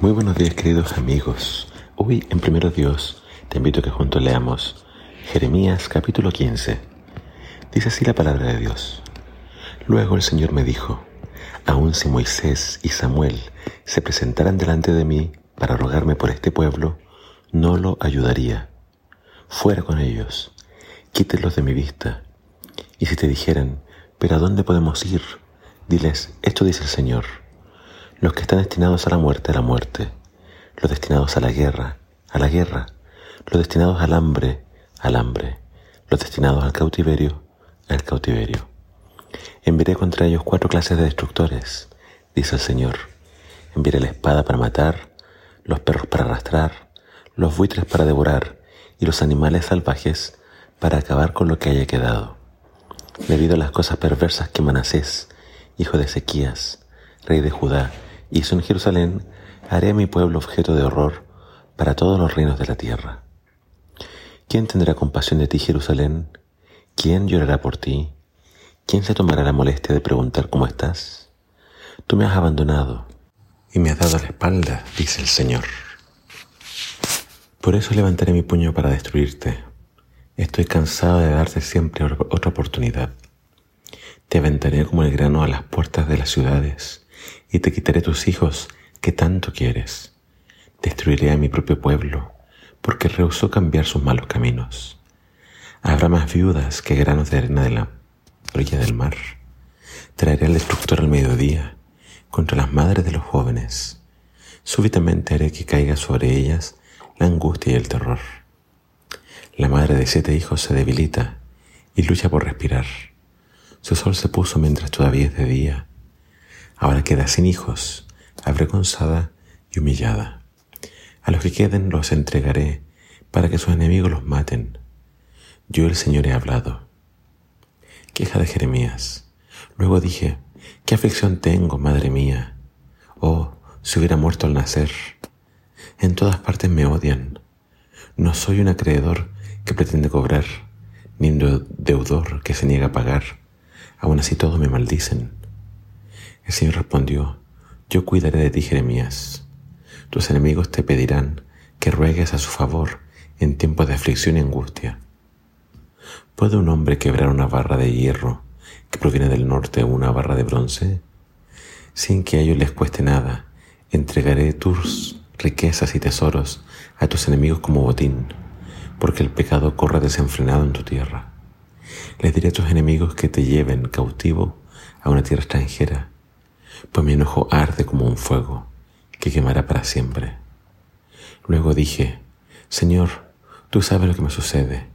Muy buenos días queridos amigos. Hoy en Primero Dios te invito a que juntos leamos Jeremías capítulo 15. Dice así la palabra de Dios. Luego el Señor me dijo, aun si Moisés y Samuel se presentaran delante de mí para rogarme por este pueblo, no lo ayudaría. Fuera con ellos, quítelos de mi vista. Y si te dijeran, pero ¿a dónde podemos ir? Diles, esto dice el Señor los que están destinados a la muerte, a la muerte, los destinados a la guerra, a la guerra, los destinados al hambre, al hambre, los destinados al cautiverio, al cautiverio. Enviaré contra ellos cuatro clases de destructores, dice el Señor. Enviaré la espada para matar, los perros para arrastrar, los buitres para devorar y los animales salvajes para acabar con lo que haya quedado. Debido a las cosas perversas que Manasés, hijo de Ezequías, rey de Judá, hizo en Jerusalén, haré a mi pueblo objeto de horror para todos los reinos de la tierra. ¿Quién tendrá compasión de ti, Jerusalén? ¿Quién llorará por ti? ¿Quién se tomará la molestia de preguntar cómo estás? Tú me has abandonado y me has dado la espalda, dice el Señor. Por eso levantaré mi puño para destruirte. Estoy cansado de darte siempre otra oportunidad. Te aventaré como el grano a las puertas de las ciudades y te quitaré tus hijos que tanto quieres. Destruiré a mi propio pueblo, porque rehusó cambiar sus malos caminos. Habrá más viudas que granos de arena de la orilla del mar. Traeré al destructor al mediodía contra las madres de los jóvenes. Súbitamente haré que caiga sobre ellas la angustia y el terror. La madre de siete hijos se debilita y lucha por respirar. Su sol se puso mientras todavía es de día Ahora queda sin hijos, avergonzada y humillada. A los que queden los entregaré para que sus enemigos los maten. Yo el Señor he hablado. Queja de Jeremías. Luego dije, ¿qué aflicción tengo, madre mía? Oh, si hubiera muerto al nacer. En todas partes me odian. No soy un acreedor que pretende cobrar, ni un deudor que se niega a pagar. Aún así todos me maldicen. El Señor respondió, Yo cuidaré de ti, Jeremías. Tus enemigos te pedirán que ruegues a su favor en tiempos de aflicción y angustia. ¿Puede un hombre quebrar una barra de hierro que proviene del norte o una barra de bronce? Sin que a ellos les cueste nada, entregaré tus riquezas y tesoros a tus enemigos como botín, porque el pecado corre desenfrenado en tu tierra. Les diré a tus enemigos que te lleven cautivo a una tierra extranjera pues mi enojo arde como un fuego que quemará para siempre. Luego dije, Señor, tú sabes lo que me sucede.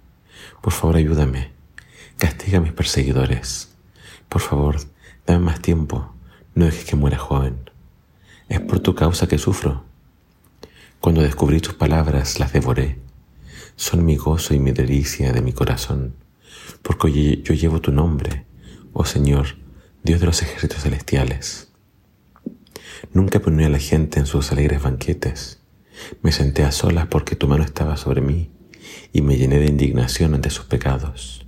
Por favor, ayúdame. Castiga a mis perseguidores. Por favor, dame más tiempo. No dejes que muera joven. Es por tu causa que sufro. Cuando descubrí tus palabras, las devoré. Son mi gozo y mi delicia de mi corazón, porque yo llevo tu nombre, oh Señor, Dios de los ejércitos celestiales. Nunca ponía a la gente en sus alegres banquetes. Me senté a solas porque tu mano estaba sobre mí y me llené de indignación ante sus pecados.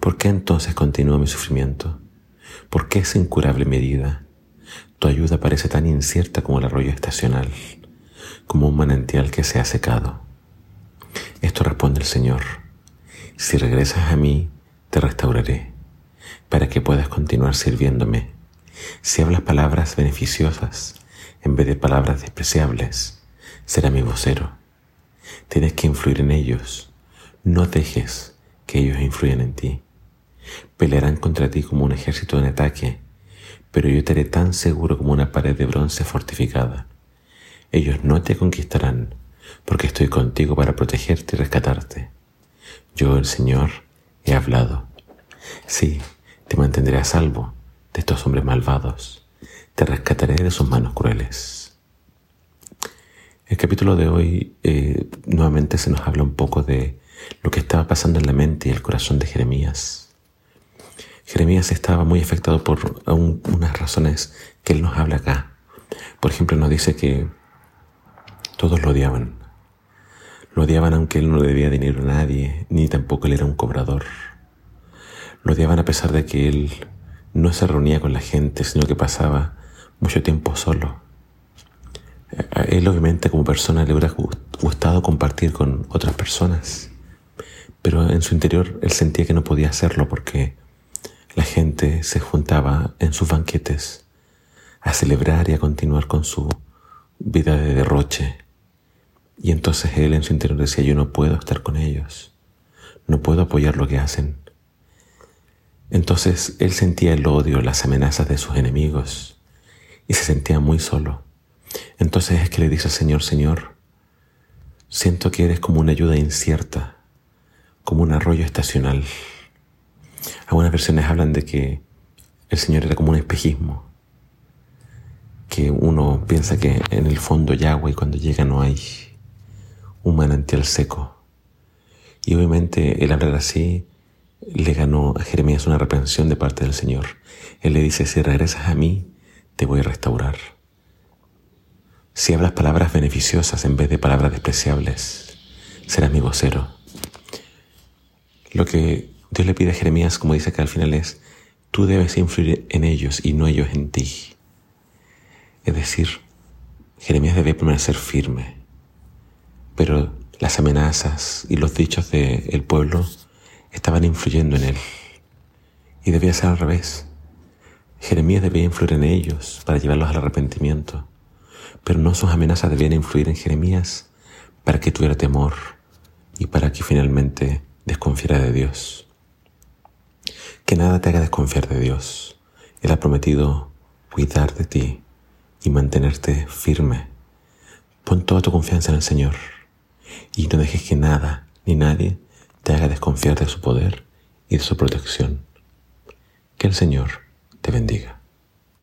¿Por qué entonces continúa mi sufrimiento? ¿Por qué es incurable mi herida? Tu ayuda parece tan incierta como el arroyo estacional, como un manantial que se ha secado. Esto responde el Señor. Si regresas a mí, te restauraré, para que puedas continuar sirviéndome si hablas palabras beneficiosas en vez de palabras despreciables, será mi vocero. Tienes que influir en ellos. No dejes que ellos influyan en ti. Pelearán contra ti como un ejército en ataque, pero yo te haré tan seguro como una pared de bronce fortificada. Ellos no te conquistarán, porque estoy contigo para protegerte y rescatarte. Yo, el Señor, he hablado. Sí, te mantendré a salvo de estos hombres malvados, te rescataré de sus manos crueles. El capítulo de hoy eh, nuevamente se nos habla un poco de lo que estaba pasando en la mente y el corazón de Jeremías. Jeremías estaba muy afectado por unas razones que él nos habla acá. Por ejemplo, nos dice que todos lo odiaban. Lo odiaban aunque él no le debía dinero a nadie, ni tampoco él era un cobrador. Lo odiaban a pesar de que él no se reunía con la gente, sino que pasaba mucho tiempo solo. él obviamente como persona le hubiera gustado compartir con otras personas, pero en su interior él sentía que no podía hacerlo porque la gente se juntaba en sus banquetes a celebrar y a continuar con su vida de derroche. Y entonces él en su interior decía, yo no puedo estar con ellos, no puedo apoyar lo que hacen. Entonces él sentía el odio, las amenazas de sus enemigos y se sentía muy solo. Entonces es que le dice al Señor, Señor, siento que eres como una ayuda incierta, como un arroyo estacional. Algunas versiones hablan de que el Señor era como un espejismo, que uno piensa que en el fondo hay agua y cuando llega no hay un manantial seco. Y obviamente el hablar así le ganó a Jeremías una reprensión de parte del Señor. Él le dice, si regresas a mí, te voy a restaurar. Si hablas palabras beneficiosas en vez de palabras despreciables, serás mi vocero. Lo que Dios le pide a Jeremías, como dice acá al final, es, tú debes influir en ellos y no ellos en ti. Es decir, Jeremías debe permanecer firme, pero las amenazas y los dichos del pueblo estaban influyendo en él. Y debía ser al revés. Jeremías debía influir en ellos para llevarlos al arrepentimiento, pero no sus amenazas debían influir en Jeremías para que tuviera temor y para que finalmente desconfiara de Dios. Que nada te haga desconfiar de Dios. Él ha prometido cuidar de ti y mantenerte firme. Pon toda tu confianza en el Señor y no dejes que nada ni nadie te haga desconfiar de su poder y de su protección. Que el Señor te bendiga.